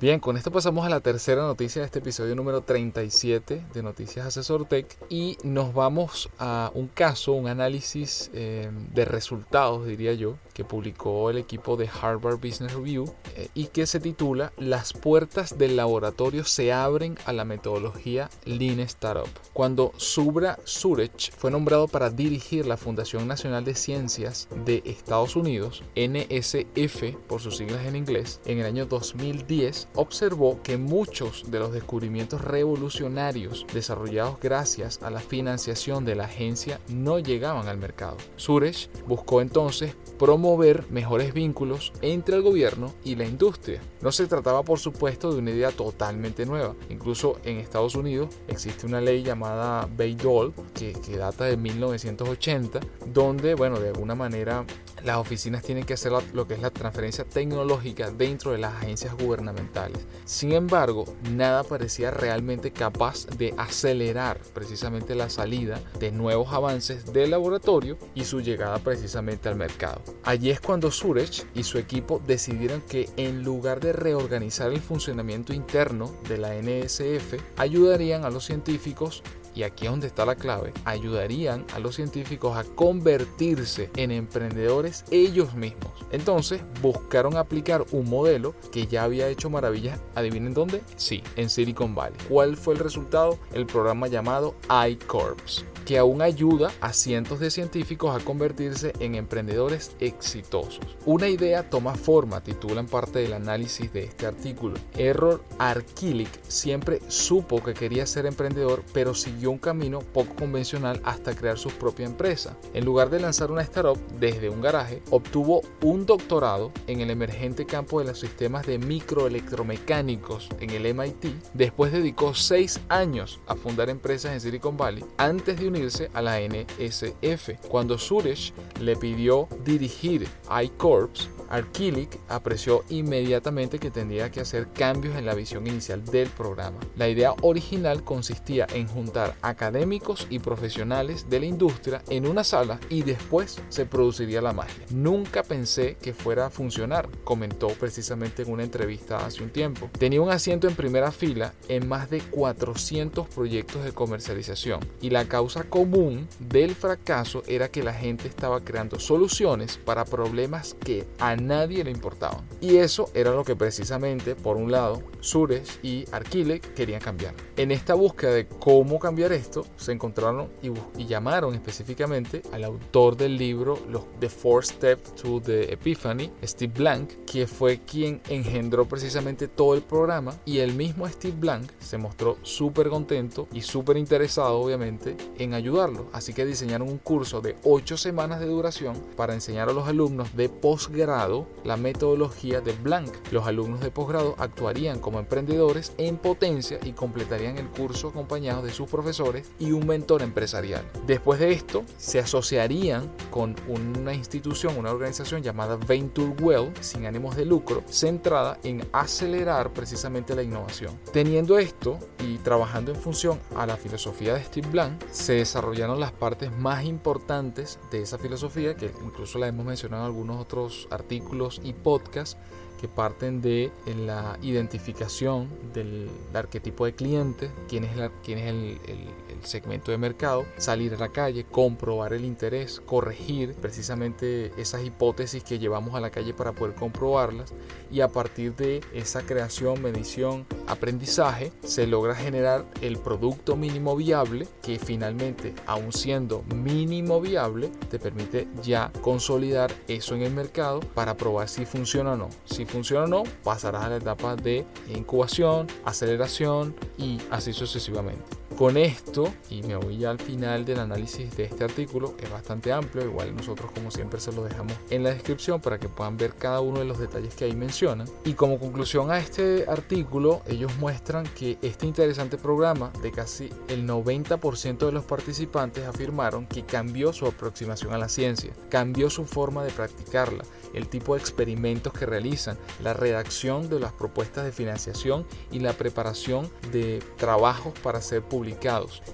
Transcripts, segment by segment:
Bien, con esto pasamos a la tercera noticia de este episodio número 37 de Noticias Asesor Tech y nos vamos a un caso, un análisis eh, de resultados, diría yo, que publicó el equipo de Harvard Business Review eh, y que se titula Las puertas del laboratorio se abren a la metodología Lean Startup. Cuando Subra Surech fue nombrado para dirigir la Fundación Nacional de Ciencias de Estados Unidos, NSF por sus siglas en inglés, en el año 2010, observó que muchos de los descubrimientos revolucionarios desarrollados gracias a la financiación de la agencia no llegaban al mercado. Suresh buscó entonces promover mejores vínculos entre el gobierno y la industria. No se trataba por supuesto de una idea totalmente nueva. Incluso en Estados Unidos existe una ley llamada Bayh-Dole que, que data de 1980 donde, bueno, de alguna manera las oficinas tienen que hacer lo que es la transferencia tecnológica dentro de las agencias gubernamentales. Sin embargo, nada parecía realmente capaz de acelerar precisamente la salida de nuevos avances del laboratorio y su llegada precisamente al mercado. Allí es cuando Suresh y su equipo decidieron que en lugar de reorganizar el funcionamiento interno de la NSF, ayudarían a los científicos y aquí es donde está la clave, ayudarían a los científicos a convertirse en emprendedores ellos mismos. Entonces buscaron aplicar un modelo que ya había hecho maravillas, adivinen dónde, sí, en Silicon Valley. ¿Cuál fue el resultado? El programa llamado iCorps que aún ayuda a cientos de científicos a convertirse en emprendedores exitosos. Una idea toma forma, titulan parte del análisis de este artículo. Error Arquilic siempre supo que quería ser emprendedor, pero siguió un camino poco convencional hasta crear su propia empresa. En lugar de lanzar una startup desde un garaje, obtuvo un doctorado en el emergente campo de los sistemas de microelectromecánicos en el MIT. Después dedicó seis años a fundar empresas en Silicon Valley antes de a la NSF. Cuando Suresh le pidió dirigir iCorps, Arquilic apreció inmediatamente que tendría que hacer cambios en la visión inicial del programa. La idea original consistía en juntar académicos y profesionales de la industria en una sala y después se produciría la magia. Nunca pensé que fuera a funcionar, comentó precisamente en una entrevista hace un tiempo. Tenía un asiento en primera fila en más de 400 proyectos de comercialización y la causa común del fracaso era que la gente estaba creando soluciones para problemas que a nadie le importaban. Y eso era lo que precisamente, por un lado, Suresh y Arquile querían cambiar. En esta búsqueda de cómo cambiar esto, se encontraron y, llamaron específicamente al autor del libro The Four Steps to the Epiphany, Steve Blank, que fue quien engendró precisamente todo el programa y el mismo Steve Blank se mostró súper contento y súper interesado obviamente en ayudarlo. Así que diseñaron un curso de 8 semanas de duración para enseñar a los alumnos de posgrado la metodología de Blank. Los alumnos de posgrado actuarían como emprendedores en potencia y completarían el curso acompañados de sus profesores y un mentor empresarial. Después de esto, se asociarían con una institución, una organización llamada Venture Well, sin ánimos de lucro, centrada en acelerar precisamente la innovación. Teniendo esto y trabajando en función a la filosofía de Steve Blank, se desarrollaron las partes más importantes de esa filosofía, que incluso la hemos mencionado en algunos otros artículos y podcasts que parten de la identificación del arquetipo de cliente, quién es, quién es el, el, el, segmento de mercado, salir a la calle, comprobar el interés, corregir precisamente esas hipótesis que llevamos a la calle para poder comprobarlas y a partir de esa creación, medición, aprendizaje, se logra generar el producto mínimo viable que finalmente, aun siendo mínimo viable, te permite ya consolidar eso en el mercado para probar si funciona o no. Si funciona o no, pasarás a la etapa de incubación, aceleración y así sucesivamente. Con esto, y me voy ya al final del análisis de este artículo, es bastante amplio, igual nosotros como siempre se lo dejamos en la descripción para que puedan ver cada uno de los detalles que ahí mencionan. Y como conclusión a este artículo, ellos muestran que este interesante programa de casi el 90% de los participantes afirmaron que cambió su aproximación a la ciencia, cambió su forma de practicarla, el tipo de experimentos que realizan, la redacción de las propuestas de financiación y la preparación de trabajos para ser publicados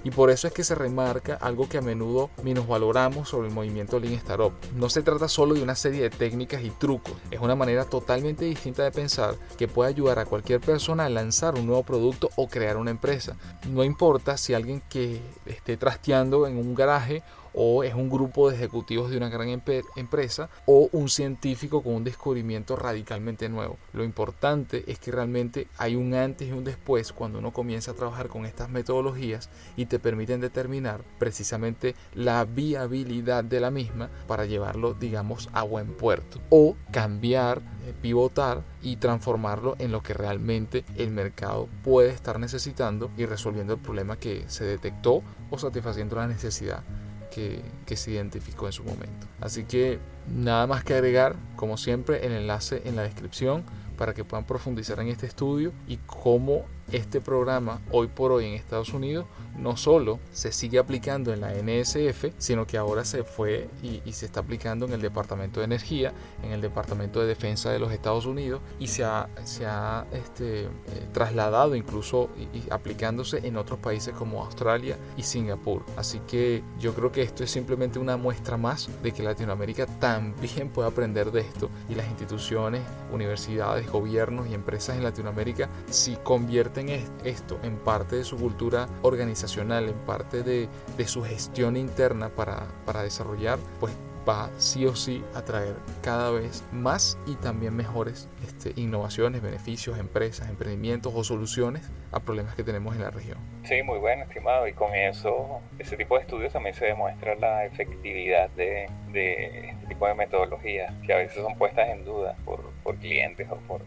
Y por eso es que se remarca algo que a menudo valoramos sobre el movimiento Lean Startup. No se trata solo de una serie de técnicas y trucos, es una manera totalmente distinta de pensar que puede ayudar a cualquier persona a lanzar un nuevo producto o crear una empresa. No importa si alguien que esté trasteando en un garaje o es un grupo de ejecutivos de una gran empresa o un científico con un descubrimiento radicalmente nuevo. Lo importante es que realmente hay un antes y un después cuando uno comienza a trabajar con estas metodologías y te permiten determinar precisamente la viabilidad de la misma para llevarlo digamos a buen puerto o cambiar eh, pivotar y transformarlo en lo que realmente el mercado puede estar necesitando y resolviendo el problema que se detectó o satisfaciendo la necesidad que, se identificó en su momento. Así que nada más que agregar, como siempre, el enlace en la descripción para que puedan profundizar en este estudio y cómo este programa hoy por hoy en Estados Unidos no solo se sigue aplicando en la NSF, sino que ahora se fue y, se está aplicando en el Departamento de Energía, en el Departamento de Defensa de los Estados Unidos y se ha, se ha este, eh, trasladado incluso aplicándose en otros países como Australia y Singapur. Así que yo creo que esto es simplemente una muestra más de que Latinoamérica también puede aprender de esto y las instituciones, universidades, gobiernos y empresas en Latinoamérica si convierten esto en parte de su cultura organizacional en parte de, su gestión interna para, para desarrollar, pues va sí o sí a traer cada vez más y también mejores este, innovaciones, beneficios, empresas, emprendimientos o soluciones a problemas que tenemos en la región. Sí, muy bueno, estimado. Y con eso, ese tipo de estudios también se demuestra la efectividad de, de este tipo de metodologías que a veces son puestas en duda por, por clientes o por,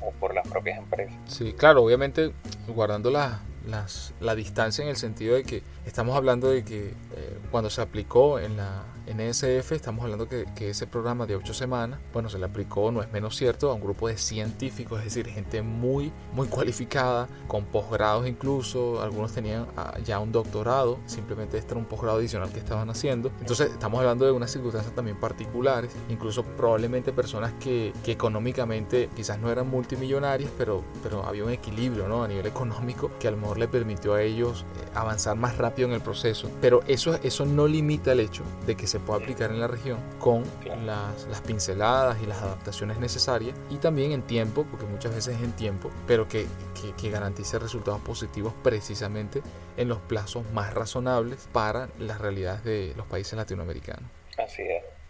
o por las propias empresas. Sí, claro, obviamente guardando la, las, la distancia en el sentido de que estamos hablando de que eh, cuando se aplicó en la NSF, estamos hablando que, ese programa de 8 semanas, bueno, se le aplicó, no es menos cierto, a un grupo de científicos, es decir, gente muy, muy cualificada, con posgrados incluso, algunos tenían ah, ya un doctorado, simplemente este era un posgrado adicional que estaban haciendo. Entonces, estamos hablando de unas circunstancias también particulares, incluso probablemente personas que, que económicamente quizás no eran multimillonarias, pero, pero había un equilibrio ¿no? a nivel económico que a lo mejor le permitió a ellos eh, avanzar más rápido en el proceso. Pero eso, eso no limita el hecho de que se pueda aplicar en la región con las, las pinceladas y las adaptaciones necesarias y también en tiempo, porque muchas veces es en tiempo, pero que, que, que garantice resultados positivos precisamente en los plazos más razonables para las realidades de los países latinoamericanos. Así es.